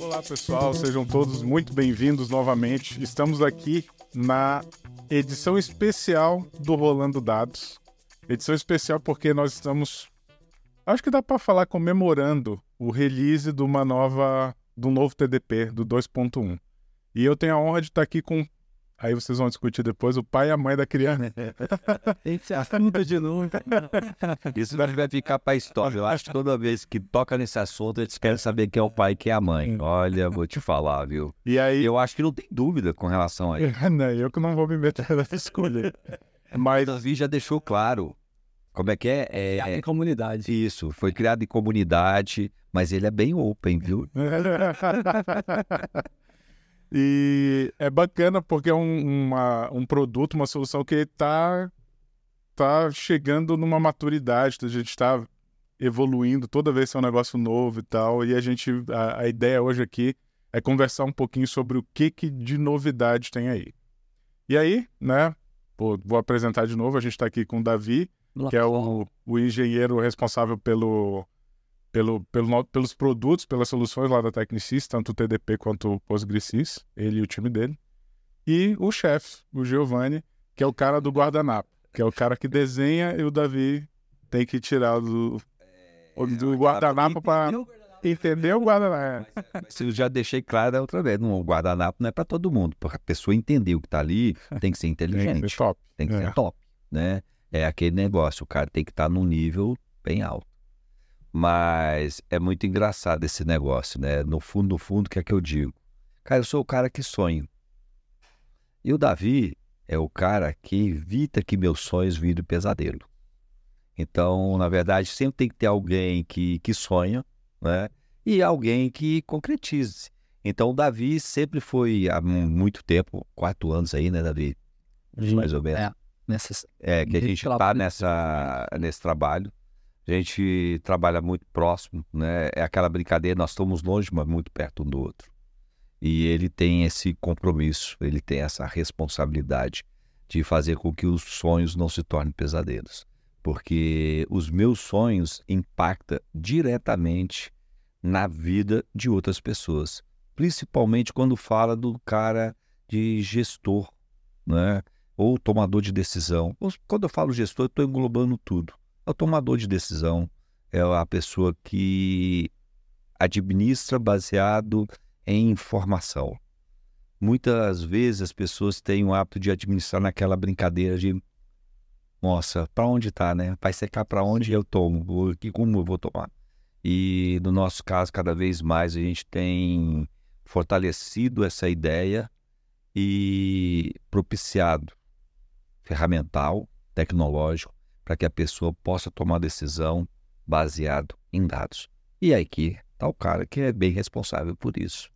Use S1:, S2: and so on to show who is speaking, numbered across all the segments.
S1: Olá pessoal, sejam todos muito bem-vindos novamente. Estamos aqui na edição especial do Rolando Dados. Edição especial porque nós estamos, acho que dá para falar comemorando o release de uma nova, do novo TDP do 2.1. E eu tenho a honra de estar aqui com Aí vocês vão discutir depois o pai e a mãe da criança.
S2: Esse assunto de novo.
S3: Isso vai ficar para a história. Eu acho que toda vez que toca nesse assunto, eles querem saber quem é o pai e quem é a mãe. Olha, vou te falar, viu?
S1: E aí.
S3: Eu acho que não tem dúvida com relação a isso.
S1: não, eu que não vou me meter nessa escolha.
S3: Mas. O Davi já deixou claro. Como é que é?
S2: É, em comunidade.
S3: Isso, foi criado em comunidade, mas ele é bem open, viu?
S1: E é bacana porque é um, uma, um produto, uma solução que está tá chegando numa maturidade, a gente está evoluindo, toda vez é um negócio novo e tal, e a gente, a, a, ideia hoje aqui é conversar um pouquinho sobre o que, que de novidade tem aí. E aí, né, pô, vou apresentar de novo, a gente está aqui com o Davi, que é o, o engenheiro responsável pelo pelo, pelo, pelos produtos, pelas soluções lá da Tecnicis, tanto o TDP quanto o PostgreSys, ele e o time dele. E o chefe, o Giovanni, que é o cara do guardanapo, que é o cara que desenha e o Davi tem que tirar do, é, do guardanapo para entender o guardanapo.
S3: Mas eu já deixei claro outra vez, o guardanapo não é para todo mundo, para a pessoa entender o que está ali, tem que ser inteligente, tem que ser top, tem que é. ser top né? É aquele negócio, o cara tem que estar tá num nível bem alto. Mas é muito engraçado esse negócio, né? No fundo, no fundo, o que é que eu digo? Cara, eu sou o cara que sonho. E o Davi é o cara que evita que meus sonhos virem pesadelo. Então, na verdade, sempre tem que ter alguém que, que sonha, né? E alguém que concretize. Então, o Davi sempre foi há muito tempo, quatro anos aí, né, Davi? Mais ou menos. É,
S2: nessas,
S3: é que a gente está nessa, nesse trabalho. A gente trabalha muito próximo, né? É aquela brincadeira, nós estamos longe, mas muito perto um do outro. E ele tem esse compromisso, ele tem essa responsabilidade de fazer com que os sonhos não se tornem pesadelos. Porque os meus sonhos impactam diretamente na vida de outras pessoas. Principalmente quando fala do cara de gestor, né? ou tomador de decisão. Quando eu falo gestor, eu estou englobando tudo. É o tomador de decisão, é a pessoa que administra baseado em informação. Muitas vezes as pessoas têm o hábito de administrar naquela brincadeira de nossa, para onde está, né? Vai secar para onde eu tomo? E como eu vou tomar? E no nosso caso, cada vez mais a gente tem fortalecido essa ideia e propiciado ferramental, tecnológico, para que a pessoa possa tomar decisão baseado em dados. E aí que está o cara que é bem responsável por isso.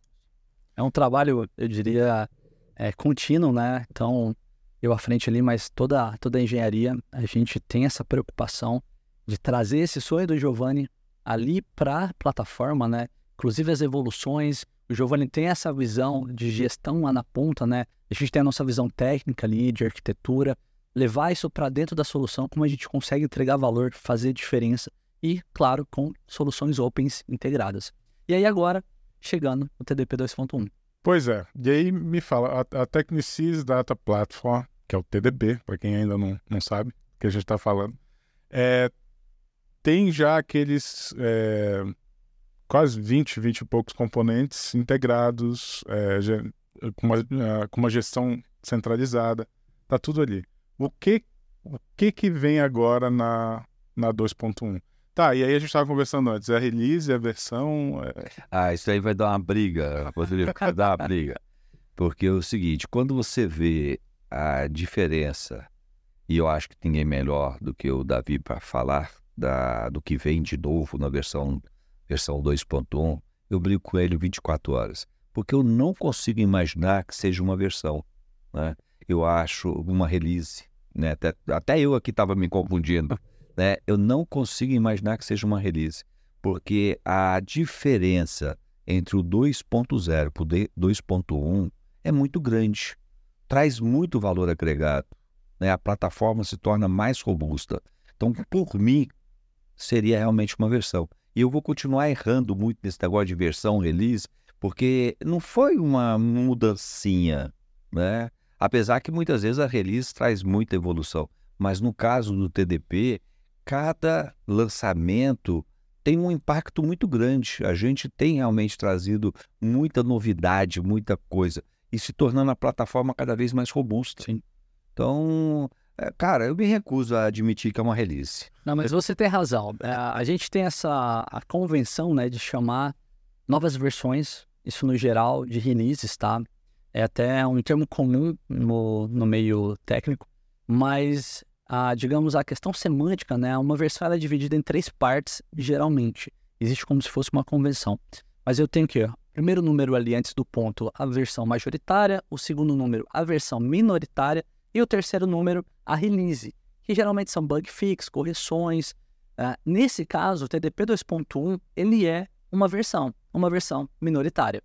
S2: É um trabalho, eu diria, é, contínuo, né? Então, eu à frente ali, mas toda, toda a engenharia, a gente tem essa preocupação de trazer esse sonho do Giovanni ali para a plataforma, né? Inclusive as evoluções. O Giovanni tem essa visão de gestão lá na ponta, né? A gente tem a nossa visão técnica ali, de arquitetura, levar isso para dentro da solução, como a gente consegue entregar valor, fazer diferença e, claro, com soluções opens integradas. E aí agora, chegando no TDP 2.1.
S1: Pois é, e aí me fala, a, a Technicis Data Platform, que é o TDP, para quem ainda não, não sabe que a gente está falando, é, tem já aqueles é, quase 20, 20 e poucos componentes integrados, é, com, uma, com uma gestão centralizada, tá tudo ali. O que o que, que vem agora na, na 2.1? Tá, e aí a gente estava conversando antes, é a release, é a versão. É...
S3: Ah, isso aí vai dar uma briga, Rodrigo, vai dar uma briga. Porque é o seguinte, quando você vê a diferença, e eu acho que ninguém melhor do que o Davi para falar da, do que vem de novo na versão, versão 2.1, eu brigo com ele 24 horas. Porque eu não consigo imaginar que seja uma versão. Né? Eu acho uma release né? Até, até eu aqui estava me confundindo, né? Eu não consigo imaginar que seja uma release, porque a diferença entre o 2.0 para o 2.1 é muito grande, traz muito valor agregado, né? A plataforma se torna mais robusta. Então, por mim, seria realmente uma versão. E eu vou continuar errando muito nesse negócio de versão, release, porque não foi uma mudancinha, né? Apesar que muitas vezes a release traz muita evolução. Mas no caso do TDP, cada lançamento tem um impacto muito grande. A gente tem realmente trazido muita novidade, muita coisa, e se tornando a plataforma cada vez mais robusta.
S2: Sim.
S3: Então, é, cara, eu me recuso a admitir que é uma release.
S2: Não, mas você tem razão. É, a gente tem essa a convenção né, de chamar novas versões, isso no geral, de releases, tá? É até um termo comum no, no meio técnico, mas, a, digamos, a questão semântica, né? Uma versão é dividida em três partes, geralmente. Existe como se fosse uma convenção. Mas eu tenho que, primeiro número ali antes do ponto, a versão majoritária, o segundo número, a versão minoritária, e o terceiro número, a release, que geralmente são bug fix, correções. Uh, nesse caso, o TDP 2.1, ele é uma versão, uma versão minoritária.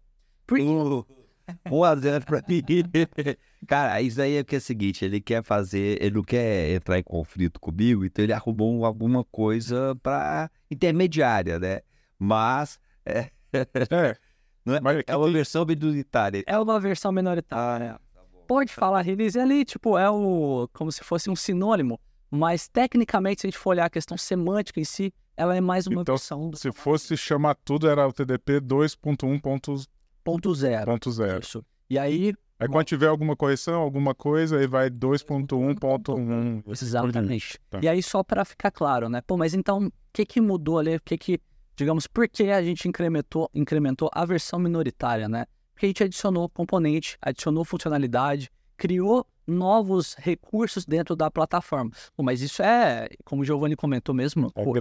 S3: Por... Uh. Um a zero pra mim. Cara, isso aí é que é o seguinte, ele quer fazer, ele não quer entrar em conflito comigo, então ele arrumou alguma coisa para intermediária, né? Mas é,
S1: é,
S3: não é, é uma versão minoritária.
S2: É uma versão minoritária. Ah, tá Pode falar release ali, tipo, é o como se fosse um sinônimo, mas tecnicamente se a gente for olhar a questão semântica em si, ela é mais uma
S1: então,
S2: versão.
S1: Se fosse chamar tudo era o TDP 2.1.
S2: Ponto zero.
S1: Ponto zero.
S2: Isso. E aí.
S1: Aí quando tiver alguma correção, alguma coisa, aí vai 2.1.1.
S2: Exatamente. Tá. E aí só para ficar claro, né? Pô, mas então, o que que mudou ali? O que que, digamos, por que a gente incrementou, incrementou a versão minoritária, né? Porque a gente adicionou componente, adicionou funcionalidade, criou novos recursos dentro da plataforma. Mas isso é, como o Giovanni comentou mesmo,
S1: é, pô,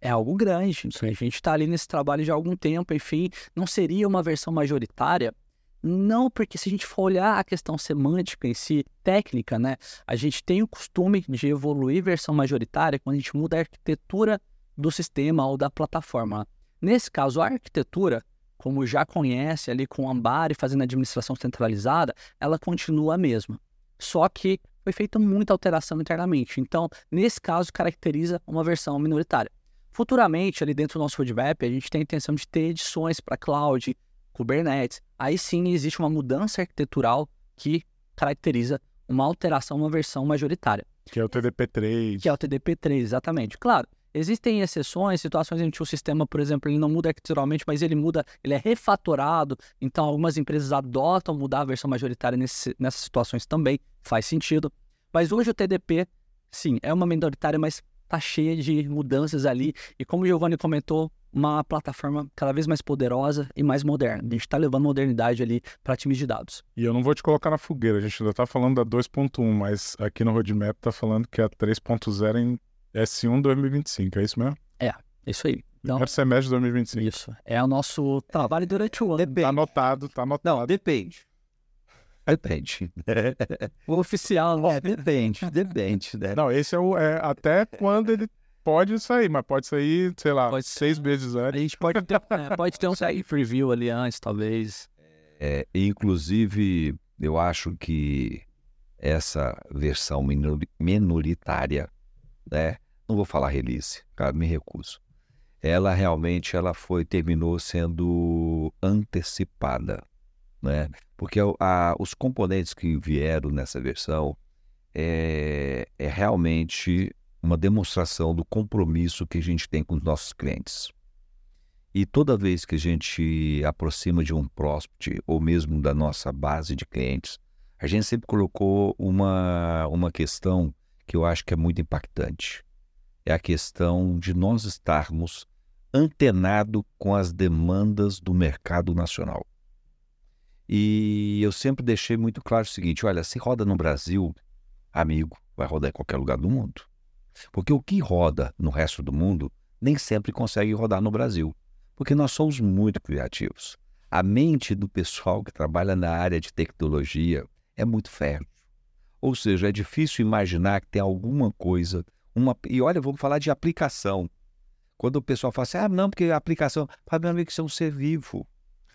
S2: é algo grande. A gente está ali nesse trabalho já há algum tempo, enfim, não seria uma versão majoritária. Não, porque se a gente for olhar a questão semântica em si, técnica, né? A gente tem o costume de evoluir versão majoritária quando a gente muda a arquitetura do sistema ou da plataforma. Nesse caso, a arquitetura, como já conhece ali com o Ambari fazendo administração centralizada, ela continua a mesma. Só que foi feita muita alteração internamente. Então, nesse caso, caracteriza uma versão minoritária. Futuramente, ali dentro do nosso roadmap, a gente tem a intenção de ter edições para cloud, Kubernetes. Aí sim existe uma mudança arquitetural que caracteriza uma alteração, uma versão majoritária.
S1: Que é o TDP3.
S2: Que é o TDP3, exatamente. Claro, Existem exceções, situações em que o sistema, por exemplo, ele não muda arquiteturalmente, mas ele muda, ele é refatorado. Então, algumas empresas adotam mudar a versão majoritária nesse, nessas situações também, faz sentido. Mas hoje o TDP, sim, é uma minoritária, mas tá cheia de mudanças ali. E como o Giovanni comentou, uma plataforma cada vez mais poderosa e mais moderna. A gente está levando modernidade ali para times de dados.
S1: E eu não vou te colocar na fogueira, a gente ainda está falando da 2.1, mas aqui no roadmap está falando que a 3.0 em S1 2025, é isso mesmo?
S2: É, isso aí.
S1: Então, Primeiro semestre de 2025.
S2: Isso. É o nosso trabalho durante o ano.
S1: Depende. Tá anotado, tá anotado.
S3: Não, depende. Depende.
S2: o oficial,
S3: né? É, depende, depende. Né?
S1: Não, esse é o. É, até quando ele pode sair, mas pode sair, sei lá, pode seis meses antes.
S2: A gente pode ter, é, pode ter um preview ali antes, talvez.
S3: É, inclusive, eu acho que essa versão minoritária, né? Não vou falar release, cara, me recuso. Ela realmente ela foi terminou sendo antecipada, né? Porque a, os componentes que vieram nessa versão é, é realmente uma demonstração do compromisso que a gente tem com os nossos clientes. E toda vez que a gente aproxima de um prospect ou mesmo da nossa base de clientes, a gente sempre colocou uma, uma questão que eu acho que é muito impactante é a questão de nós estarmos antenado com as demandas do mercado nacional. E eu sempre deixei muito claro o seguinte: olha, se roda no Brasil, amigo, vai rodar em qualquer lugar do mundo. Porque o que roda no resto do mundo nem sempre consegue rodar no Brasil. Porque nós somos muito criativos. A mente do pessoal que trabalha na área de tecnologia é muito fértil. Ou seja, é difícil imaginar que tem alguma coisa uma, e olha, vamos falar de aplicação. Quando o pessoal fala assim, ah, não, porque a aplicação. Fala, meu amigo, isso é um ser vivo.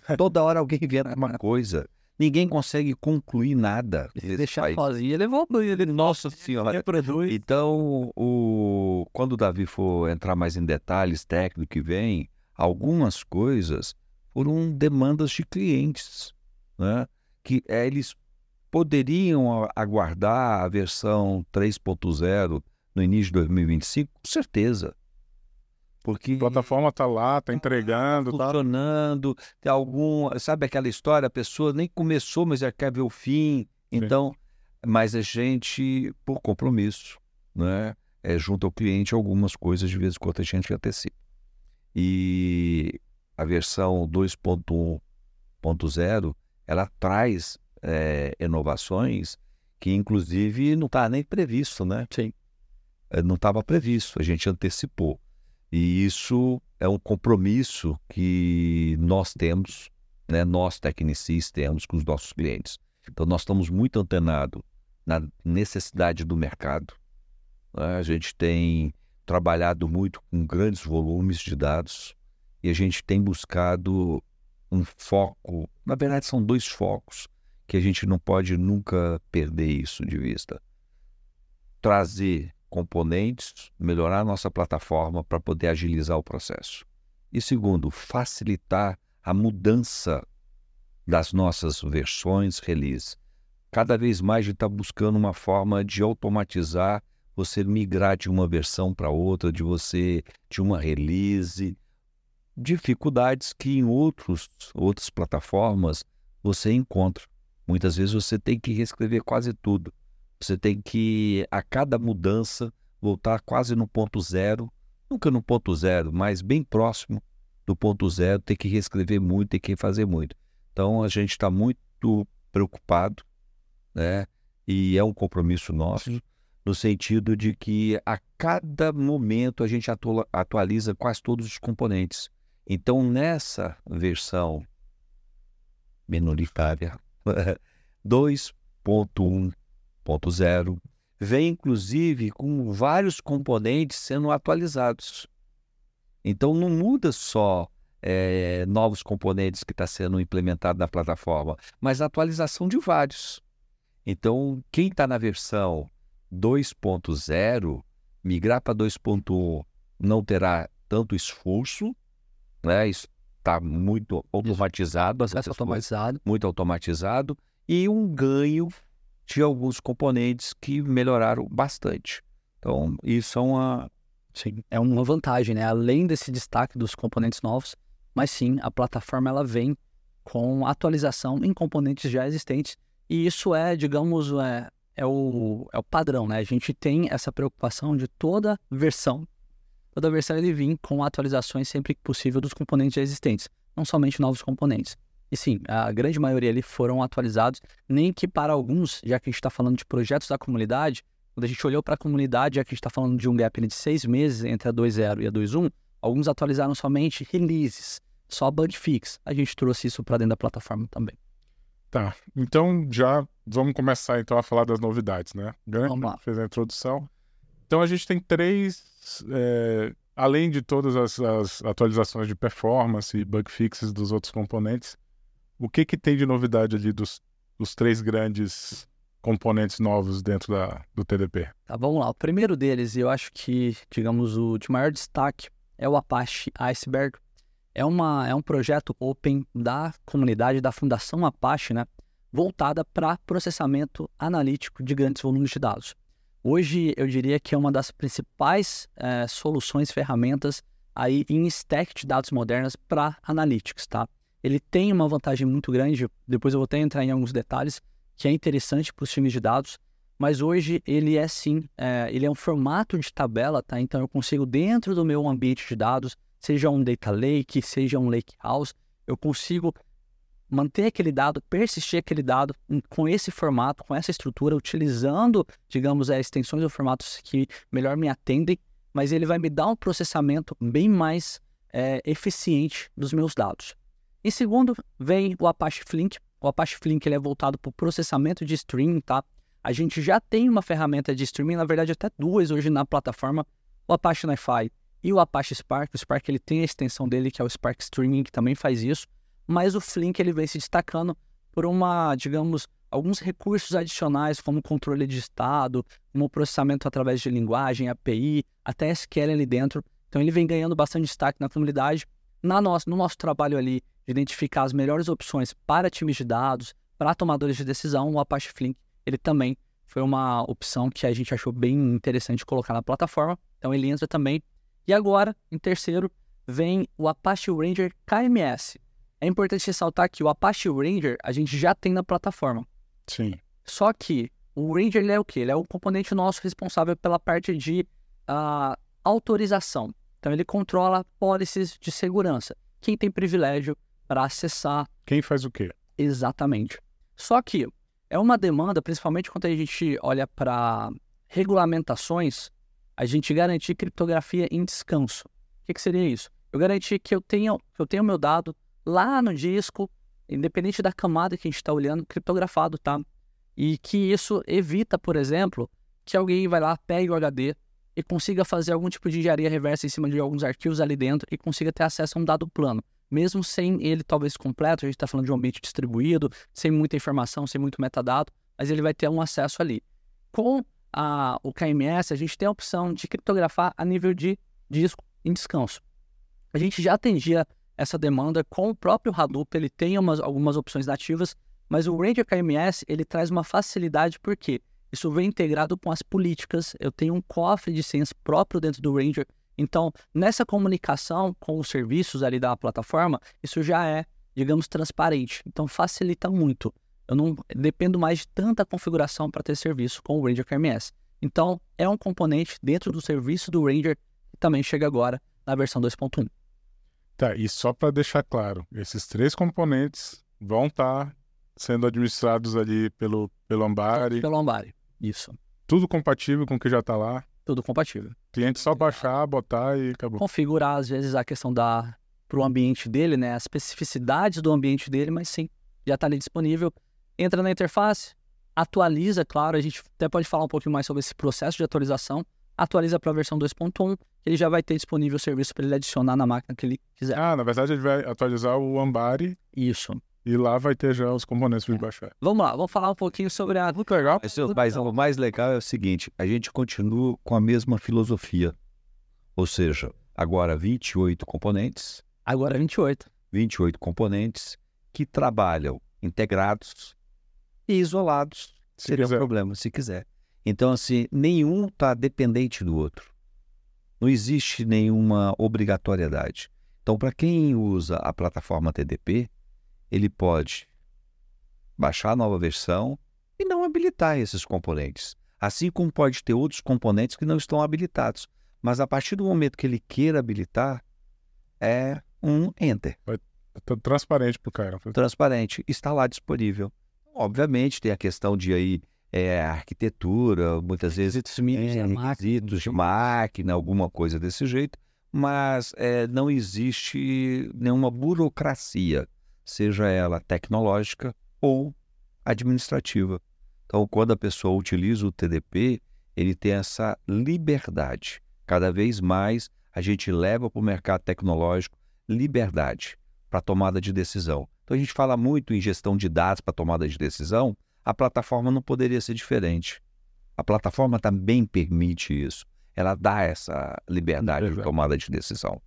S3: Toda hora alguém inventa uma coisa. Ninguém consegue concluir nada.
S2: Deixar sozinho, ele evolui. Ele,
S3: Nossa Senhora.
S2: reproduz.
S3: Então, o... quando o Davi for entrar mais em detalhes técnicos que vem, algumas coisas foram demandas de clientes, né? que é, eles poderiam aguardar a versão 3.0 no início de 2025? Com certeza. Porque
S1: A plataforma tá lá, tá entregando, tá.
S3: funcionando, tem algum, sabe aquela história, a pessoa nem começou, mas já quer ver o fim. Então, mas a gente, por compromisso, né, é, junto ao cliente, algumas coisas de vez em quando a gente antecipa. E a versão 2.1.0, ela traz é, inovações que, inclusive, não está nem previsto, né?
S2: Sim.
S3: É, Não estava previsto, a gente antecipou. E isso é um compromisso que nós temos, né? nós tecnicistas temos com os nossos clientes. Então, nós estamos muito antenados na necessidade do mercado. né? A gente tem trabalhado muito com grandes volumes de dados e a gente tem buscado um foco. Na verdade, são dois focos que a gente não pode nunca perder isso de vista. Trazer componentes, melhorar a nossa plataforma para poder agilizar o processo. E segundo, facilitar a mudança das nossas versões release. Cada vez mais a gente está buscando uma forma de automatizar você migrar de uma versão para outra, de você de uma release, dificuldades que em outros outras plataformas você encontra. Muitas vezes você tem que reescrever quase tudo. Você tem que, a cada mudança, voltar quase no ponto zero, nunca no ponto zero, mas bem próximo do ponto zero, ter que reescrever muito, ter que fazer muito. Então a gente está muito preocupado, né? E é um compromisso nosso, no sentido de que a cada momento a gente atua- atualiza quase todos os componentes. Então nessa versão minoritária 2.1.0 vem inclusive com vários componentes sendo atualizados. Então não muda só eh, novos componentes que está sendo implementado na plataforma, mas a atualização de vários. Então quem está na versão 2.0 migrar para 2.1 não terá tanto esforço, né? Está muito automatizado, coisas
S2: automatizado.
S3: muito automatizado e um ganho de alguns componentes que melhoraram bastante. Então, isso é uma.
S2: Sim, é uma vantagem, né? Além desse destaque dos componentes novos, mas sim, a plataforma ela vem com atualização em componentes já existentes. E isso é, digamos, é, é, o, é o padrão, né? A gente tem essa preocupação de toda versão, toda versão ele vir com atualizações sempre que possível dos componentes já existentes, não somente novos componentes. E sim, a grande maioria ali foram atualizados, nem que para alguns, já que a gente está falando de projetos da comunidade, quando a gente olhou para a comunidade, já que a gente está falando de um gap de seis meses entre a 2.0 e a 2.1, alguns atualizaram somente releases, só bug fix. A gente trouxe isso para dentro da plataforma também.
S1: Tá. Então já vamos começar então a falar das novidades, né? Grande
S2: Vamos lá.
S1: fez a introdução. Então a gente tem três, é, além de todas as, as atualizações de performance e bug fixes dos outros componentes, o que que tem de novidade ali dos, dos três grandes componentes novos dentro da, do TDP?
S2: Tá, vamos lá. O primeiro deles, eu acho que, digamos, o de maior destaque é o Apache Iceberg. É, uma, é um projeto open da comunidade, da Fundação Apache, né? Voltada para processamento analítico de grandes volumes de dados. Hoje, eu diria que é uma das principais eh, soluções, ferramentas aí em stack de dados modernas para analytics, tá? Ele tem uma vantagem muito grande, depois eu vou até entrar em alguns detalhes, que é interessante para os times de dados, mas hoje ele é sim, é, ele é um formato de tabela, tá? Então eu consigo dentro do meu ambiente de dados, seja um data lake, seja um lake house, eu consigo manter aquele dado, persistir aquele dado com esse formato, com essa estrutura, utilizando, digamos, as extensões ou formatos que melhor me atendem, mas ele vai me dar um processamento bem mais é, eficiente dos meus dados. Em segundo, vem o Apache Flink. O Apache Flink ele é voltado para o processamento de streaming, tá? A gente já tem uma ferramenta de streaming, na verdade até duas hoje na plataforma, o Apache NiFi e o Apache Spark. O Spark ele tem a extensão dele que é o Spark Streaming, que também faz isso, mas o Flink ele vem se destacando por uma, digamos, alguns recursos adicionais, como controle de estado, um processamento através de linguagem, API, até SQL ali dentro. Então ele vem ganhando bastante destaque na comunidade. Na nosso, no nosso trabalho ali de identificar as melhores opções para times de dados, para tomadores de decisão, o Apache Flink, ele também foi uma opção que a gente achou bem interessante colocar na plataforma. Então ele entra também. E agora, em terceiro, vem o Apache Ranger KMS. É importante ressaltar que o Apache Ranger a gente já tem na plataforma.
S1: Sim.
S2: Só que o Ranger ele é o quê? Ele é o componente nosso responsável pela parte de uh, autorização. Então ele controla policies de segurança. Quem tem privilégio para acessar.
S1: Quem faz o quê?
S2: Exatamente. Só que é uma demanda, principalmente quando a gente olha para regulamentações, a gente garantir criptografia em descanso. O que, que seria isso? Eu garantir que eu tenha que eu tenha o meu dado lá no disco, independente da camada que a gente está olhando, criptografado, tá? E que isso evita, por exemplo, que alguém vai lá, pegue o HD e consiga fazer algum tipo de engenharia reversa em cima de alguns arquivos ali dentro e consiga ter acesso a um dado plano mesmo sem ele talvez completo, a gente está falando de um ambiente distribuído, sem muita informação, sem muito metadado, mas ele vai ter um acesso ali. Com a, o KMS, a gente tem a opção de criptografar a nível de disco em descanso. A gente já atendia essa demanda com o próprio Hadoop, ele tem umas, algumas opções nativas, mas o Ranger KMS ele traz uma facilidade porque isso vem integrado com as políticas. Eu tenho um cofre de senhas próprio dentro do Ranger então, nessa comunicação com os serviços ali da plataforma, isso já é, digamos, transparente. Então, facilita muito. Eu não dependo mais de tanta configuração para ter serviço com o Ranger KMS. Então, é um componente dentro do serviço do Ranger que também chega agora na versão 2.1.
S1: Tá, e só para deixar claro, esses três componentes vão estar tá sendo administrados ali pelo, pelo Ambari.
S2: Pelo Ambari, isso.
S1: Tudo compatível com o que já está lá?
S2: Tudo compatível.
S1: Cliente só baixar, botar e acabou.
S2: Configurar, às vezes, a questão da para o ambiente dele, né? As especificidades do ambiente dele, mas sim, já está ali disponível. Entra na interface, atualiza, claro, a gente até pode falar um pouquinho mais sobre esse processo de atualização. Atualiza para a versão 2.1, ele já vai ter disponível o serviço para ele adicionar na máquina que ele quiser.
S1: Ah, na verdade ele vai atualizar o Ambari.
S2: Isso.
S1: E lá vai ter já os componentes para é. baixar.
S2: Vamos lá, vamos falar um pouquinho sobre a.
S3: Muito legal. Mas, mas o mais legal é o seguinte: a gente continua com a mesma filosofia. Ou seja, agora 28 componentes.
S2: Agora 28.
S3: 28 componentes que trabalham integrados e isolados. Se seria quiser. um problema, se quiser. Então, assim, nenhum está dependente do outro. Não existe nenhuma obrigatoriedade. Então, para quem usa a plataforma TDP, ele pode baixar a nova versão e não habilitar esses componentes. Assim como pode ter outros componentes que não estão habilitados. Mas a partir do momento que ele queira habilitar, é um Enter. Vai
S1: tá transparente para o cara.
S3: Transparente. Está lá disponível. Obviamente tem a questão de aí é, arquitetura, muitas vezes
S2: requisitos, é,
S3: requisitos de máquina, alguma coisa desse jeito, mas é, não existe nenhuma burocracia seja ela tecnológica ou administrativa. Então, quando a pessoa utiliza o TDP, ele tem essa liberdade. Cada vez mais a gente leva para o mercado tecnológico liberdade para tomada de decisão. Então, a gente fala muito em gestão de dados para tomada de decisão, a plataforma não poderia ser diferente. A plataforma também permite isso. Ela dá essa liberdade de tomada de decisão.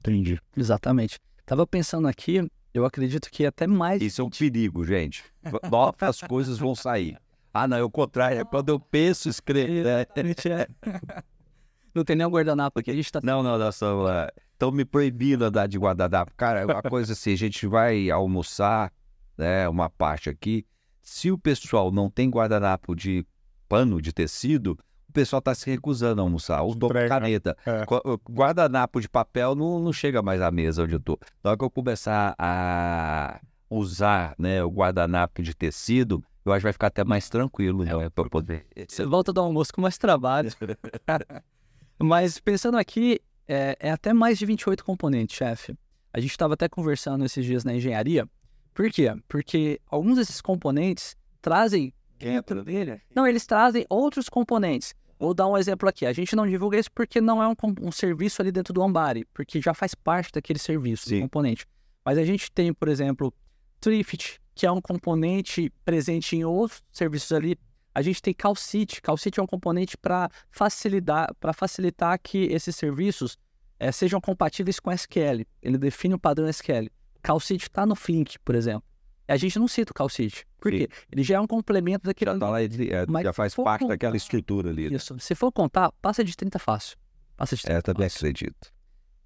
S1: Entendi.
S2: Exatamente. Estava pensando aqui, eu acredito que até mais.
S3: Isso é um perigo, gente. Novas coisas vão sair. Ah, não, é o contrário. É quando eu penso escrever.
S2: É. Não tem nem um guardanapo aqui, a gente tá.
S3: Não, não, não. Estão me proibindo andar de guardanapo. Cara, é uma coisa assim, a gente vai almoçar, né? Uma parte aqui. Se o pessoal não tem guardanapo de pano, de tecido, pessoal está se recusando a almoçar. Os dou caneta. É. Guardanapo de papel não, não chega mais à mesa onde eu estou. Na hora que eu começar a usar né, o guardanapo de tecido, eu acho que vai ficar até mais tranquilo, né? Para poder.
S2: Você volta do almoço com mais trabalho. Mas pensando aqui, é, é, até mais de 28 componentes, chefe. A gente estava até conversando esses dias na engenharia. Por quê? Porque alguns desses componentes trazem dentro dele. Não, eles trazem outros componentes. Vou dar um exemplo aqui. A gente não divulga isso porque não é um, um serviço ali dentro do Ambari, porque já faz parte daquele serviço, do componente. Mas a gente tem, por exemplo, Thrift, que é um componente presente em outros serviços ali. A gente tem CalCity. CalCity é um componente para facilitar, facilitar que esses serviços é, sejam compatíveis com SQL. Ele define o padrão SQL. CalCity está no Flink, por exemplo. A gente não cita o CalCity. Por quê? Ele já é um complemento daquilo
S3: ali. Tá lá, ele, é, já faz parte contar, daquela estrutura ali.
S2: Isso. Se for contar, passa de 30 fácil. Passa de 30
S3: é, também
S2: fácil.
S3: acredito.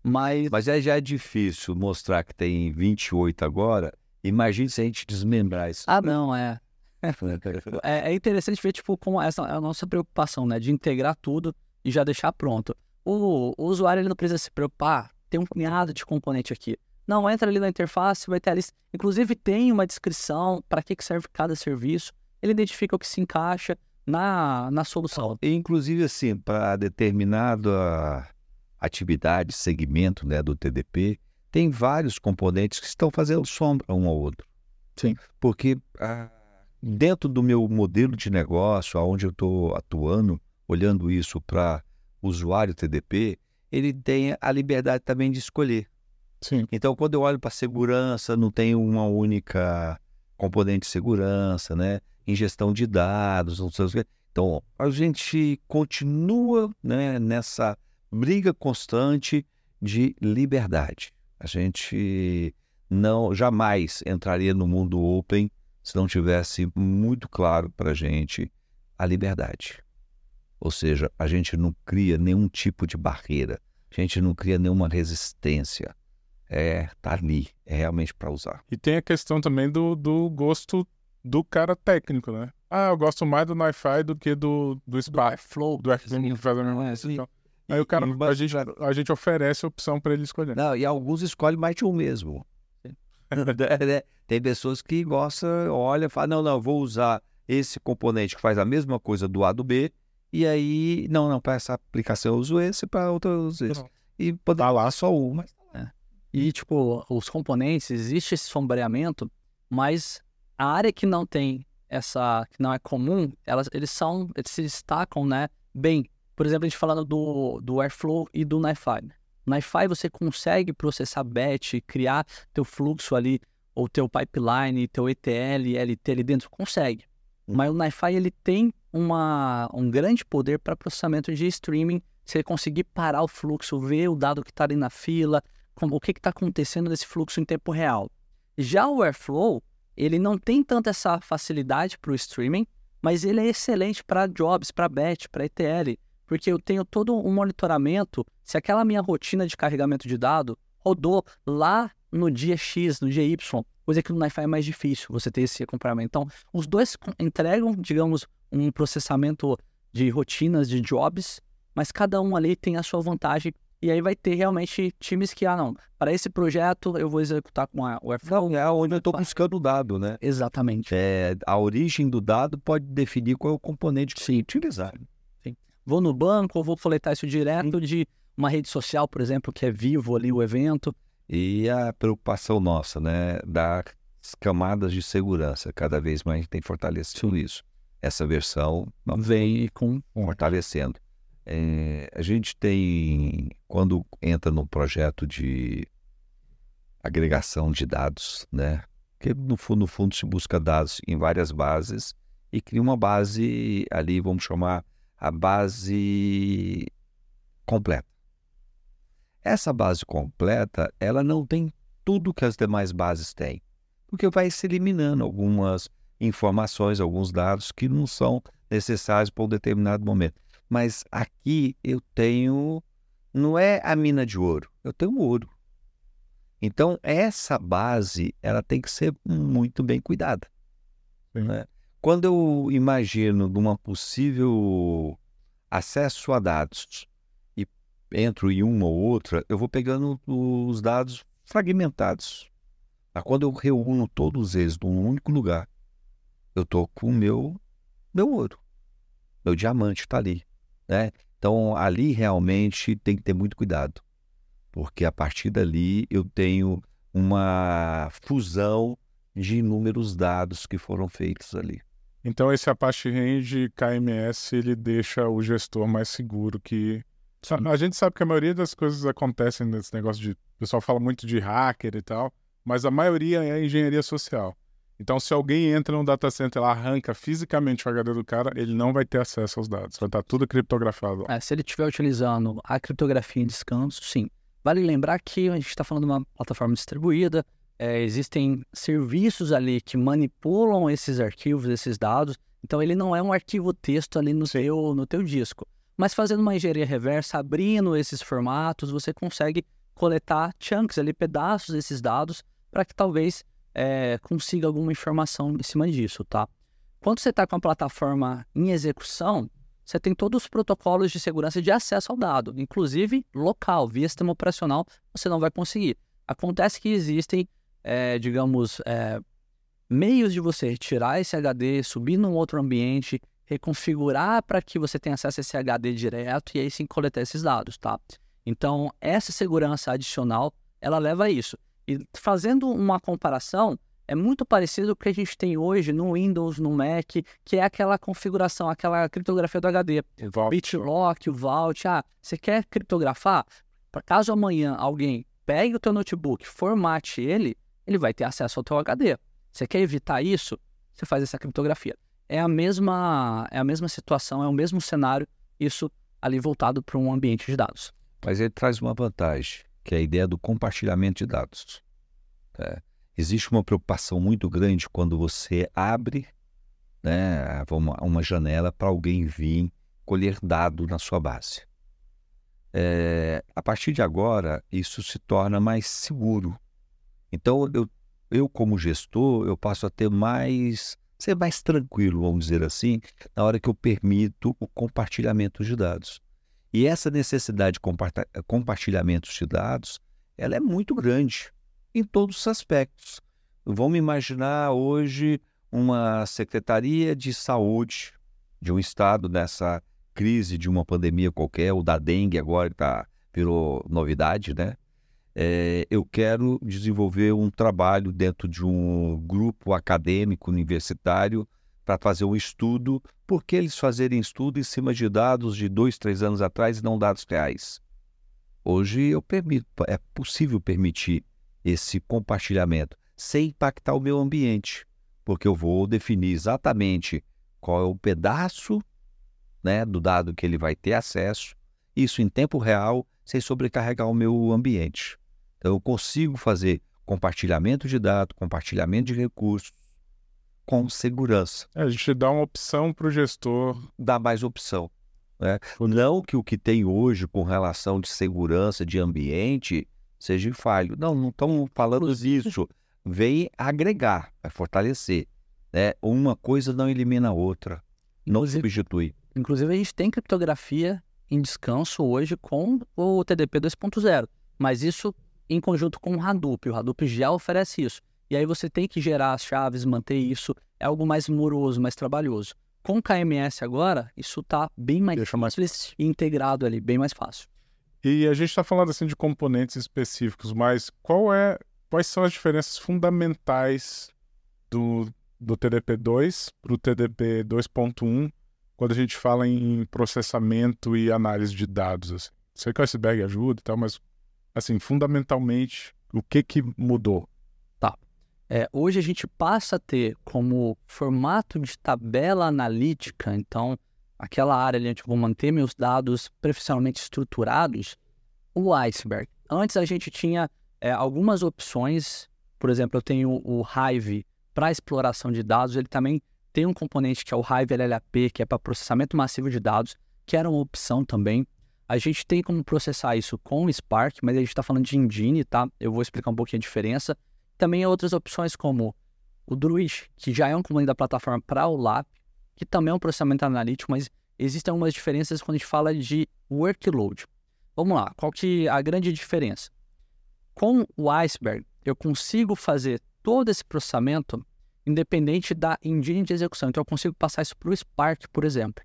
S2: Mas...
S3: Mas é, já é difícil mostrar que tem 28 agora. Imagine se a gente desmembrar isso.
S2: Ah, não, é. é, é interessante ver, tipo, como essa é a nossa preocupação, né? De integrar tudo e já deixar pronto. O, o usuário ele não precisa se preocupar, tem um punhado de componente aqui. Não, entra ali na interface, vai ter a lista. Inclusive, tem uma descrição para que, que serve cada serviço. Ele identifica o que se encaixa na, na solução.
S3: E, inclusive, assim, para determinada atividade, segmento né, do TDP, tem vários componentes que estão fazendo sombra um ao outro.
S2: Sim.
S3: Porque ah, dentro do meu modelo de negócio, onde eu estou atuando, olhando isso para usuário TDP, ele tem a liberdade também de escolher.
S2: Sim.
S3: Então, quando eu olho para segurança, não tem uma única componente de segurança, né? Ingestão de dados, não sei o que. Então, a gente continua né, nessa briga constante de liberdade. A gente não jamais entraria no mundo open se não tivesse muito claro para a gente a liberdade. Ou seja, a gente não cria nenhum tipo de barreira, a gente não cria nenhuma resistência. É, tá ali, é realmente para usar.
S1: E tem a questão também do, do gosto do cara técnico, né? Ah, eu gosto mais do Wi-Fi do que do, do Spy.
S2: Flow.
S1: Do mesma coisa. Então, aí o cara, a gente, a gente oferece a opção para ele escolher.
S3: Não, e alguns escolhem mais de um mesmo. É, tem pessoas que gostam, olha, fala, não, não, vou usar esse componente que faz a mesma coisa do A do B e aí, não, não, para essa aplicação eu uso esse, para outra eu uso esse. E pode tá lá só uma.
S2: É. E, tipo, os componentes, existe esse sombreamento, mas a área que não tem essa, que não é comum, elas, eles são, eles se destacam, né, bem. Por exemplo, a gente falando do, do Airflow e do NiFi. NiFi você consegue processar batch, criar teu fluxo ali, ou teu pipeline, teu ETL, LT ali dentro, consegue. Hum. Mas o NiFi ele tem uma, um grande poder para processamento de streaming. Se ele conseguir parar o fluxo, ver o dado que está ali na fila, o que está acontecendo nesse fluxo em tempo real. Já o Airflow, ele não tem tanta essa facilidade para o streaming, mas ele é excelente para jobs, para batch, para ETL, porque eu tenho todo um monitoramento. Se aquela minha rotina de carregamento de dado rodou lá no dia X, no dia Y, coisa que no NiFi é mais difícil você ter esse acompanhamento. Então, os dois entregam, digamos, um processamento de rotinas, de jobs, mas cada um ali tem a sua vantagem. E aí vai ter realmente times que, ah, não, para esse projeto eu vou executar com a
S3: Airflow. Não, é onde eu estou buscando o dado, né?
S2: Exatamente.
S3: É, a origem do dado pode definir qual é o componente que Sim. utilizar.
S2: Sim. Vou no banco, ou vou coletar isso direto Sim. de uma rede social, por exemplo, que é vivo ali o evento.
S3: E a preocupação nossa, né, das camadas de segurança, cada vez mais a gente tem fortalecido isso essa versão
S2: vem com
S3: fortalecendo. É, a gente tem, quando entra no projeto de agregação de dados, né? Que no fundo, no fundo se busca dados em várias bases e cria uma base ali, vamos chamar a base completa. Essa base completa, ela não tem tudo que as demais bases têm, porque vai se eliminando algumas informações, alguns dados que não são necessários para um determinado momento. Mas aqui eu tenho, não é a mina de ouro, eu tenho ouro. Então essa base ela tem que ser muito bem cuidada. Né? Quando eu imagino de uma possível acesso a dados e entro em uma ou outra, eu vou pegando os dados fragmentados. Mas quando eu reúno todos eles num único lugar, eu tô com o meu, meu ouro. Meu diamante está ali. Né? Então, ali realmente tem que ter muito cuidado. Porque a partir dali eu tenho uma fusão de inúmeros dados que foram feitos ali.
S1: Então esse Apache Range KMS ele deixa o gestor mais seguro que a gente sabe que a maioria das coisas acontecem nesse negócio de o pessoal fala muito de hacker e tal, mas a maioria é engenharia social. Então, se alguém entra no data center, ela arranca fisicamente o HD do cara, ele não vai ter acesso aos dados. Vai estar tudo criptografado.
S2: É, se ele estiver utilizando a criptografia em descanso, sim. Vale lembrar que a gente está falando de uma plataforma distribuída, é, existem serviços ali que manipulam esses arquivos, esses dados. Então, ele não é um arquivo texto ali no teu, no teu disco. Mas fazendo uma engenharia reversa, abrindo esses formatos, você consegue coletar chunks ali, pedaços desses dados, para que talvez é, consiga alguma informação em cima disso, tá? Quando você está com a plataforma em execução, você tem todos os protocolos de segurança de acesso ao dado, inclusive local, via sistema operacional, você não vai conseguir. Acontece que existem, é, digamos, é, meios de você retirar esse HD, subir num outro ambiente, reconfigurar para que você tenha acesso a esse HD direto e aí sim coletar esses dados, tá? Então, essa segurança adicional, ela leva a isso. E fazendo uma comparação, é muito parecido com o que a gente tem hoje no Windows, no Mac, que é aquela configuração, aquela criptografia do HD. O BitLock, o Vault. Ah, você quer criptografar? Caso amanhã alguém pegue o teu notebook, formate ele, ele vai ter acesso ao teu HD. Você quer evitar isso? Você faz essa criptografia. É a mesma, é a mesma situação, é o mesmo cenário, isso ali voltado para um ambiente de dados.
S3: Mas ele traz uma vantagem que é a ideia do compartilhamento de dados. É. Existe uma preocupação muito grande quando você abre né, uma, uma janela para alguém vir colher dado na sua base. É, a partir de agora, isso se torna mais seguro. Então, eu, eu como gestor, eu passo a ter mais ser mais tranquilo, vamos dizer assim, na hora que eu permito o compartilhamento de dados. E essa necessidade de compartilhamento de dados, ela é muito grande em todos os aspectos. Vamos imaginar hoje uma secretaria de saúde de um estado nessa crise de uma pandemia qualquer, o da dengue agora tá, virou novidade, né? É, eu quero desenvolver um trabalho dentro de um grupo acadêmico universitário para fazer um estudo, por que eles fazerem estudo em cima de dados de dois, três anos atrás e não dados reais? Hoje eu permito, é possível permitir esse compartilhamento sem impactar o meu ambiente, porque eu vou definir exatamente qual é o pedaço né, do dado que ele vai ter acesso, isso em tempo real, sem sobrecarregar o meu ambiente. Então eu consigo fazer compartilhamento de dados, compartilhamento de recursos, com segurança.
S1: É, a gente dá uma opção para o gestor.
S3: Dá mais opção. Né? Não que o que tem hoje com relação de segurança de ambiente seja falho. Não, não estamos falando disso. Vem agregar, vai fortalecer. Né? Uma coisa não elimina a outra, não substitui.
S2: Inclusive, a gente tem criptografia em descanso hoje com o TDP 2.0, mas isso em conjunto com o Hadoop. O Hadoop já oferece isso. E aí você tem que gerar as chaves, manter isso. É algo mais moroso, mais trabalhoso. Com o KMS agora, isso está bem mais, Deixa mais fácil. integrado ali, bem mais fácil.
S1: E a gente está falando assim de componentes específicos, mas qual é, quais são as diferenças fundamentais do, do TDP2 para o TDP 2.1 quando a gente fala em processamento e análise de dados? Assim? Sei que o iceberg ajuda e tal, mas assim, fundamentalmente, o que que mudou?
S2: É, hoje a gente passa a ter como formato de tabela analítica, então aquela área onde eu vou manter meus dados profissionalmente estruturados, o iceberg. Antes a gente tinha é, algumas opções, por exemplo, eu tenho o Hive para exploração de dados, ele também tem um componente que é o Hive LLAP, que é para processamento massivo de dados, que era uma opção também. A gente tem como processar isso com o Spark, mas a gente está falando de engine, tá? Eu vou explicar um pouquinho a diferença. Também outras opções como o Druid, que já é um comando da plataforma para o LAP, que também é um processamento analítico, mas existem algumas diferenças quando a gente fala de workload. Vamos lá, qual que é a grande diferença? Com o Iceberg, eu consigo fazer todo esse processamento independente da engine de execução. Então, eu consigo passar isso para o Spark, por exemplo.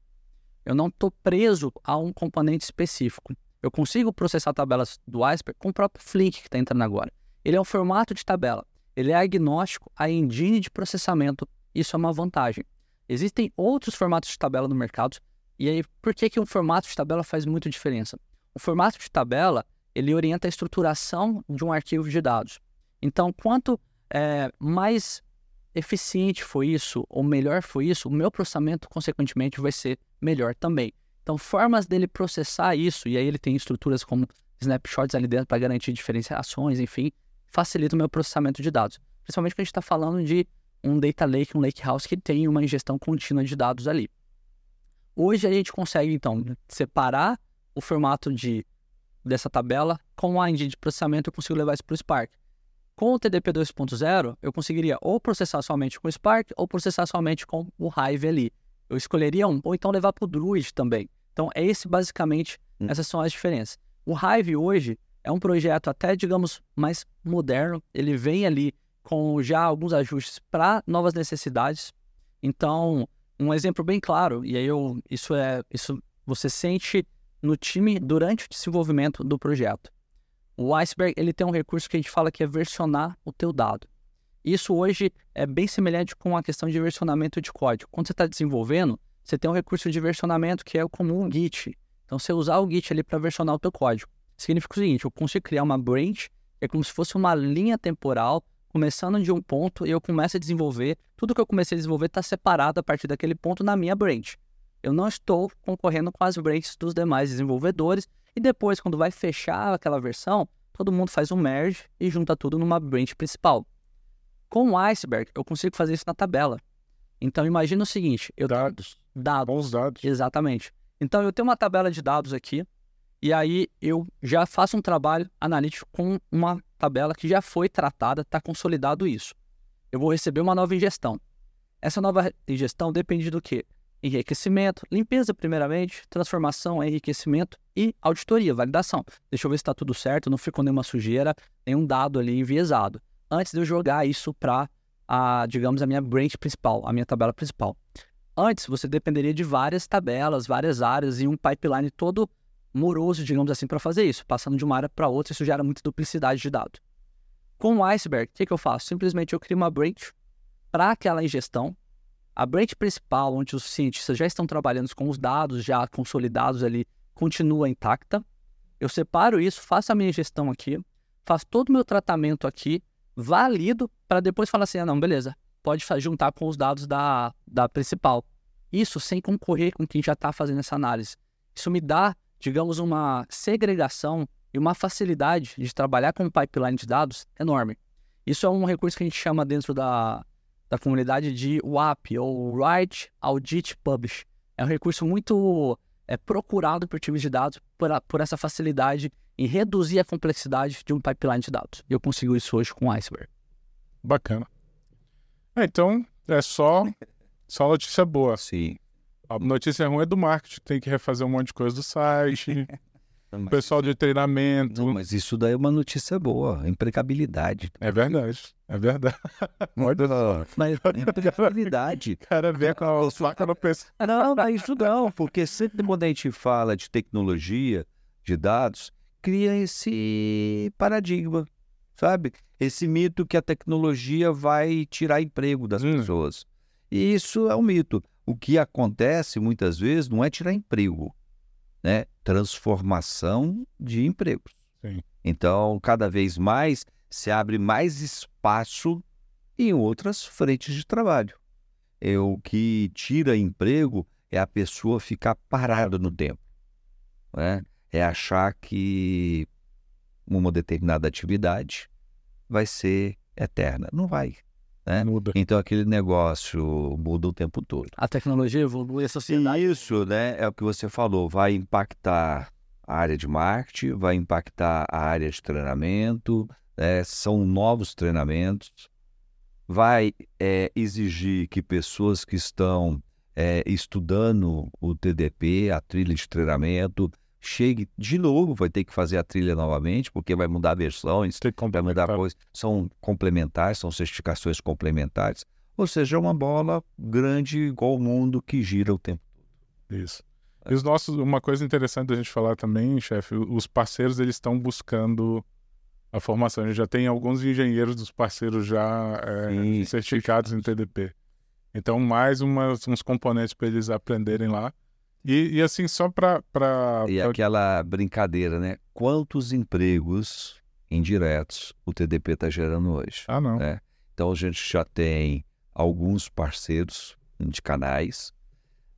S2: Eu não estou preso a um componente específico. Eu consigo processar tabelas do Iceberg com o próprio Flink que está entrando agora. Ele é um formato de tabela. Ele é agnóstico à engine de processamento. Isso é uma vantagem. Existem outros formatos de tabela no mercado. E aí, por que, que um formato de tabela faz muita diferença? O formato de tabela, ele orienta a estruturação de um arquivo de dados. Então, quanto é, mais eficiente foi isso, ou melhor foi isso, o meu processamento, consequentemente, vai ser melhor também. Então, formas dele processar isso, e aí ele tem estruturas como snapshots ali dentro para garantir diferenciações, enfim, facilita o meu processamento de dados. Principalmente quando a gente está falando de um data lake, um lake house que tem uma ingestão contínua de dados ali. Hoje a gente consegue, então, separar o formato de, dessa tabela com a engine de processamento, eu consigo levar isso para o Spark. Com o TDP 2.0, eu conseguiria ou processar somente com o Spark ou processar somente com o Hive ali. Eu escolheria um, ou então levar para o Druid também. Então, é esse basicamente, hum. essas são as diferenças. O Hive hoje é um projeto até, digamos, mais moderno. Ele vem ali com já alguns ajustes para novas necessidades. Então, um exemplo bem claro, e aí eu, isso é, isso você sente no time durante o desenvolvimento do projeto. O Iceberg ele tem um recurso que a gente fala que é versionar o teu dado. Isso hoje é bem semelhante com a questão de versionamento de código. Quando você está desenvolvendo, você tem um recurso de versionamento que é o comum Git. Então, você usar o Git ali para versionar o teu código. Significa o seguinte, eu consigo criar uma branch, é como se fosse uma linha temporal, começando de um ponto, e eu começo a desenvolver. Tudo que eu comecei a desenvolver está separado a partir daquele ponto na minha branch. Eu não estou concorrendo com as branches dos demais desenvolvedores, e depois, quando vai fechar aquela versão, todo mundo faz um merge e junta tudo numa branch principal. Com o Iceberg, eu consigo fazer isso na tabela. Então, imagina o seguinte: eu
S1: dados.
S2: Dados.
S1: Bons dados.
S2: Exatamente. Então, eu tenho uma tabela de dados aqui, e aí eu já faço um trabalho analítico com uma tabela que já foi tratada, está consolidado isso. Eu vou receber uma nova ingestão. Essa nova ingestão depende do quê? Enriquecimento, limpeza primeiramente, transformação, enriquecimento e auditoria, validação. Deixa eu ver se está tudo certo, não ficou nenhuma sujeira, nenhum dado ali enviesado. Antes de eu jogar isso para, digamos, a minha branch principal, a minha tabela principal. Antes, você dependeria de várias tabelas, várias áreas e um pipeline todo moroso, digamos assim, para fazer isso, passando de uma área para outra, isso gera muita duplicidade de dados. Com o Iceberg, o que, que eu faço? Simplesmente eu crio uma branch para aquela ingestão. A branch principal, onde os cientistas já estão trabalhando com os dados já consolidados ali, continua intacta. Eu separo isso, faço a minha gestão aqui, faço todo o meu tratamento aqui, valido para depois falar assim: ah, não, beleza, pode juntar com os dados da, da principal. Isso sem concorrer com quem já está fazendo essa análise. Isso me dá digamos, uma segregação e uma facilidade de trabalhar com um pipeline de dados enorme. Isso é um recurso que a gente chama dentro da, da comunidade de WAP, ou Write, Audit, Publish. É um recurso muito é, procurado por times de dados por, a, por essa facilidade em reduzir a complexidade de um pipeline de dados. E eu consigo isso hoje com o Iceberg.
S1: Bacana. É, então, é só, só notícia boa.
S3: Sim.
S1: A notícia ruim é do marketing, tem que refazer um monte de coisa do site. o pessoal de treinamento.
S3: Não, mas isso daí é uma notícia boa, impecabilidade.
S1: É verdade, é verdade.
S3: Pode não. Mas impecabilidade.
S1: cara vem com a faca no pescoço.
S3: Não, não, isso não, porque sempre quando a gente fala de tecnologia, de dados, cria esse paradigma, sabe? Esse mito que a tecnologia vai tirar emprego das hum. pessoas. E isso é um mito. O que acontece muitas vezes não é tirar emprego, né? Transformação de empregos.
S1: Sim.
S3: Então, cada vez mais se abre mais espaço em outras frentes de trabalho. É o que tira emprego é a pessoa ficar parada no tempo. Né? É achar que uma determinada atividade vai ser eterna. Não vai. Né?
S1: Muda.
S3: Então aquele negócio muda o tempo todo.
S2: A tecnologia evolui, a sociedade.
S3: E isso, né, é o que você falou, vai impactar a área de marketing, vai impactar a área de treinamento, né, são novos treinamentos, vai é, exigir que pessoas que estão é, estudando o TDP, a trilha de treinamento, chegue de novo, vai ter que fazer a trilha novamente, porque vai mudar versões, vai mudar coisas. São complementares, são certificações complementares. Ou seja, é uma bola grande igual o mundo que gira o tempo
S1: todo. Isso. E os nossos, uma coisa interessante da gente falar também, chefe, os parceiros eles estão buscando a formação. A gente já tem alguns engenheiros dos parceiros já é, Sim, certificados em TDP. Então, mais umas, uns componentes para eles aprenderem lá. E, e assim, só para. Pra...
S3: E aquela brincadeira, né? Quantos empregos indiretos o TDP está gerando hoje?
S1: Ah, não.
S3: Né? Então a gente já tem alguns parceiros de canais.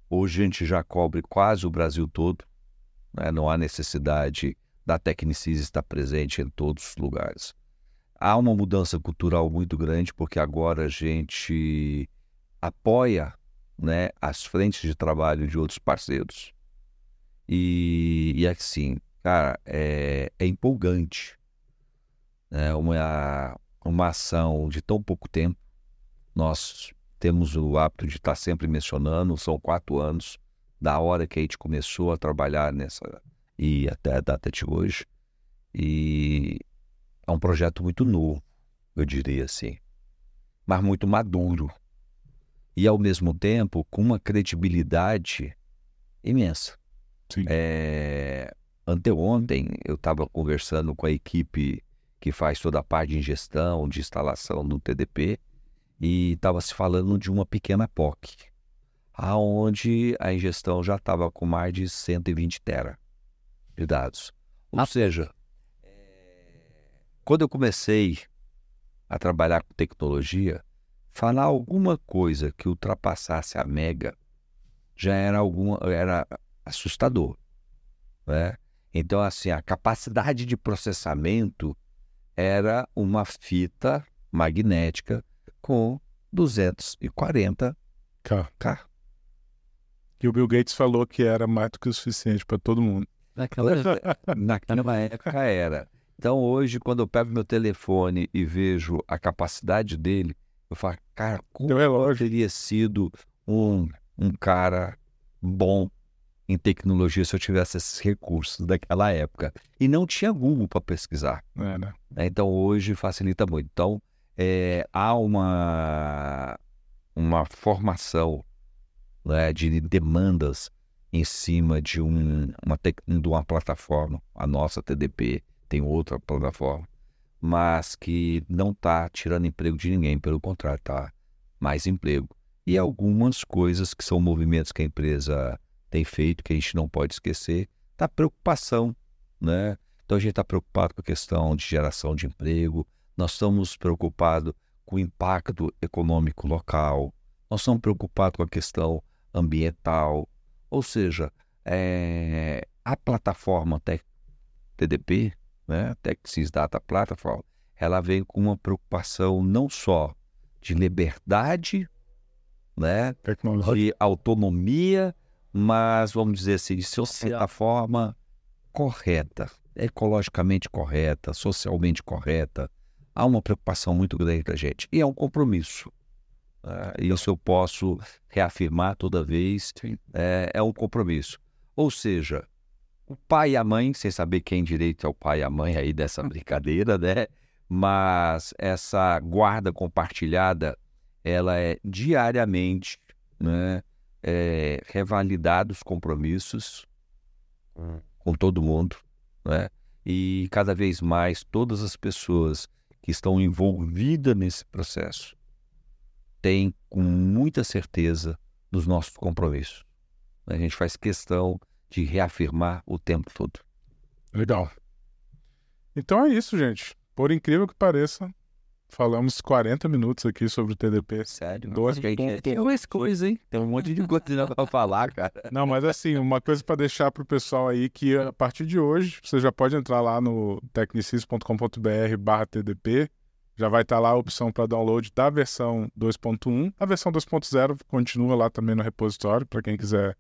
S3: Hoje a gente já cobre quase o Brasil todo. Né? Não há necessidade da Tecnicis estar presente em todos os lugares. Há uma mudança cultural muito grande, porque agora a gente apoia né, as frentes de trabalho de outros parceiros. E, e assim, cara, é, é empolgante. Né? Uma, uma ação de tão pouco tempo. Nós temos o hábito de estar sempre mencionando, são quatro anos da hora que a gente começou a trabalhar nessa e até a data de hoje. E é um projeto muito novo, eu diria assim, mas muito maduro. E ao mesmo tempo com uma credibilidade imensa. É, anteontem eu estava conversando com a equipe que faz toda a parte de ingestão, de instalação do TDP, e estava se falando de uma pequena POC, aonde a ingestão já estava com mais de 120 tera de dados. Ou ah. seja, quando eu comecei a trabalhar com tecnologia, falar alguma coisa que ultrapassasse a mega já era alguma era assustador, né? Então assim, a capacidade de processamento era uma fita magnética com 240 K. K.
S1: E o Bill Gates falou que era mais do que o suficiente para todo mundo.
S3: Naquela, naquela época era. Então hoje, quando eu pego meu telefone e vejo a capacidade dele, eu falo, cara, como eu teria sido um, um cara bom em tecnologia se eu tivesse esses recursos daquela época. E não tinha Google para pesquisar.
S1: É, né?
S3: Então hoje facilita muito. Então é, há uma, uma formação né, de demandas em cima de, um, uma, de uma plataforma, a nossa TDP tem outra plataforma, mas que não está tirando emprego de ninguém, pelo contrário, está mais emprego. E algumas coisas que são movimentos que a empresa tem feito, que a gente não pode esquecer, da preocupação, né? Então a gente está preocupado com a questão de geração de emprego, nós estamos preocupados com o impacto econômico local, nós estamos preocupados com a questão ambiental, ou seja, é, a plataforma TDP, né, TechSys Data Platform, ela vem com uma preocupação não só de liberdade, né, de autonomia, mas vamos dizer assim, de certa forma correta, ecologicamente correta, socialmente correta, há uma preocupação muito grande da gente. E é um compromisso. Uh, isso eu posso reafirmar toda vez. É, é, um compromisso. Ou seja, o pai e a mãe, sem saber quem direito é o pai e a mãe aí dessa brincadeira, né? Mas essa guarda compartilhada, ela é diariamente, né? É, revalidada os compromissos hum. com todo mundo, né? E cada vez mais todas as pessoas que estão envolvidas nesse processo têm com muita certeza dos nossos compromissos. A gente faz questão de reafirmar o tempo todo.
S1: Legal. Então é isso, gente. Por incrível que pareça, falamos 40 minutos aqui sobre o TDP.
S3: Sério? Dois pontos. Tem umas coisas, hein? Tem um monte de coisa para falar, cara.
S1: Não, mas assim, uma coisa para deixar para o pessoal aí que a partir de hoje você já pode entrar lá no tecnicis.com.br barra TDP. Já vai estar tá lá a opção para download da versão 2.1. A versão 2.0 continua lá também no repositório para quem quiser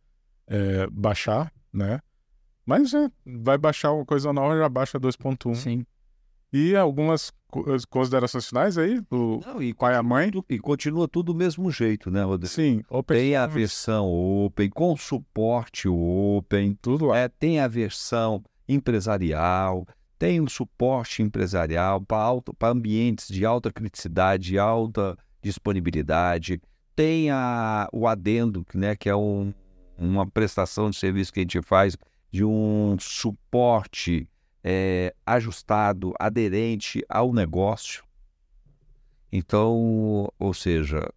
S1: é, baixar, né? Mas é, vai baixar uma coisa nova, já baixa 2.1.
S3: Sim.
S1: E algumas considerações finais aí do Não, e pai e a mãe.
S3: E continua tudo do mesmo jeito, né, Rodrigo?
S1: Sim.
S3: Open tem a versão Open, com suporte Open.
S1: Tudo lá.
S3: É, tem a versão empresarial, tem o suporte empresarial para ambientes de alta criticidade, alta disponibilidade. Tem a, o adendo, né, que é um, uma prestação de serviço que a gente faz de um suporte é, ajustado, aderente ao negócio. Então, ou seja,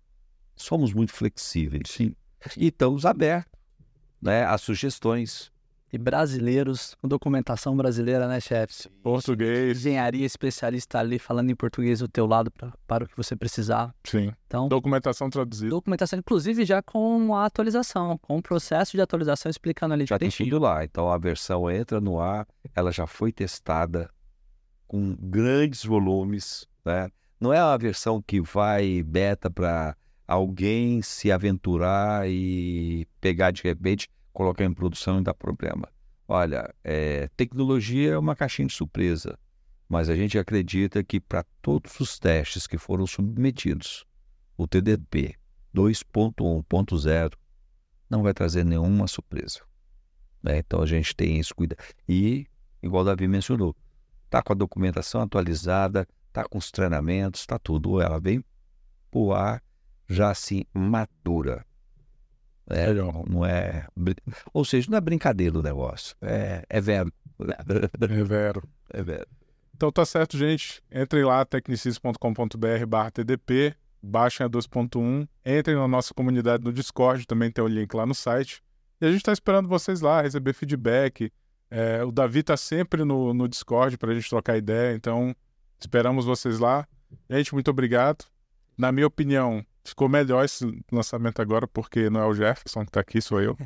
S3: somos muito flexíveis.
S1: Sim.
S3: E estamos abertos né, a sugestões.
S2: E brasileiros, com documentação brasileira, né, chefe?
S1: Português.
S2: Engenharia especialista ali falando em português do teu lado pra, para o que você precisar.
S1: Sim.
S2: Então,
S1: Documentação traduzida.
S2: documentação, inclusive já com a atualização, com o processo de atualização explicando ali
S3: Já tem tudo lá. Então a versão entra no ar, ela já foi testada com grandes volumes, né? Não é uma versão que vai beta para alguém se aventurar e pegar de repente, colocar em produção e dar problema. Olha, é, tecnologia é uma caixinha de surpresa, mas a gente acredita que para todos os testes que foram submetidos, o TDP 2.1.0 não vai trazer nenhuma surpresa. né? Então a gente tem isso cuidado. E, igual o Davi mencionou, tá com a documentação atualizada, tá com os treinamentos, tá tudo. Ela vem pro ar já assim, madura. É,
S1: Legal.
S3: não é. brin- Ou seja, não é brincadeira o negócio. É, é vero.
S1: É vero.
S3: É vero.
S1: Então tá certo, gente. Entrem lá, tecnicis.com.br barra TDP, baixem a 2.1, entrem na nossa comunidade no Discord, também tem o link lá no site. E a gente tá esperando vocês lá, receber feedback. É, o Davi tá sempre no, no Discord pra gente trocar ideia, então esperamos vocês lá. Gente, muito obrigado. Na minha opinião, ficou melhor esse lançamento agora, porque não é o Jefferson que tá aqui, sou eu.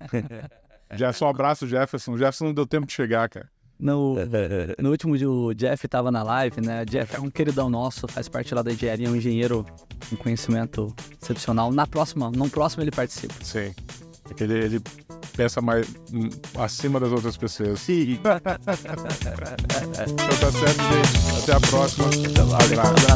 S1: Jefferson, um abraço, Jefferson. O Jefferson não deu tempo de chegar, cara.
S2: No, no último dia, o Jeff tava na live, né? O Jeff é um queridão nosso, faz parte lá da engenharia, um engenheiro com conhecimento excepcional. Na próxima, no próximo ele participa.
S1: Sim. É ele, ele pensa mais hum, acima das outras pessoas.
S2: Sim.
S1: então tá certo, gente. Até a próxima.
S2: Abraço.